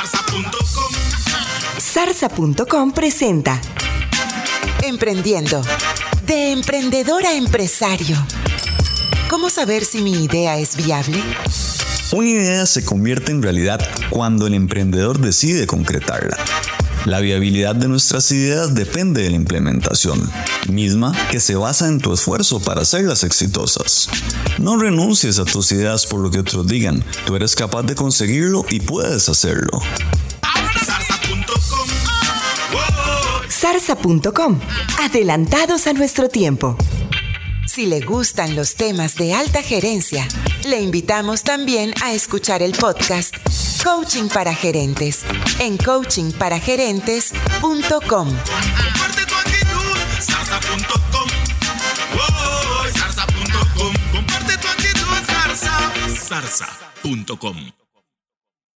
Zarza.com. Zarza.com presenta Emprendiendo. De emprendedor a empresario. ¿Cómo saber si mi idea es viable? Una idea se convierte en realidad cuando el emprendedor decide concretarla. La viabilidad de nuestras ideas depende de la implementación, misma que se basa en tu esfuerzo para hacerlas exitosas. No renuncies a tus ideas por lo que otros digan, tú eres capaz de conseguirlo y puedes hacerlo. Zarza.com. Adelantados a nuestro tiempo. Si le gustan los temas de alta gerencia, le invitamos también a escuchar el podcast Coaching para Gerentes en coachingparagerentes.com. Comparte.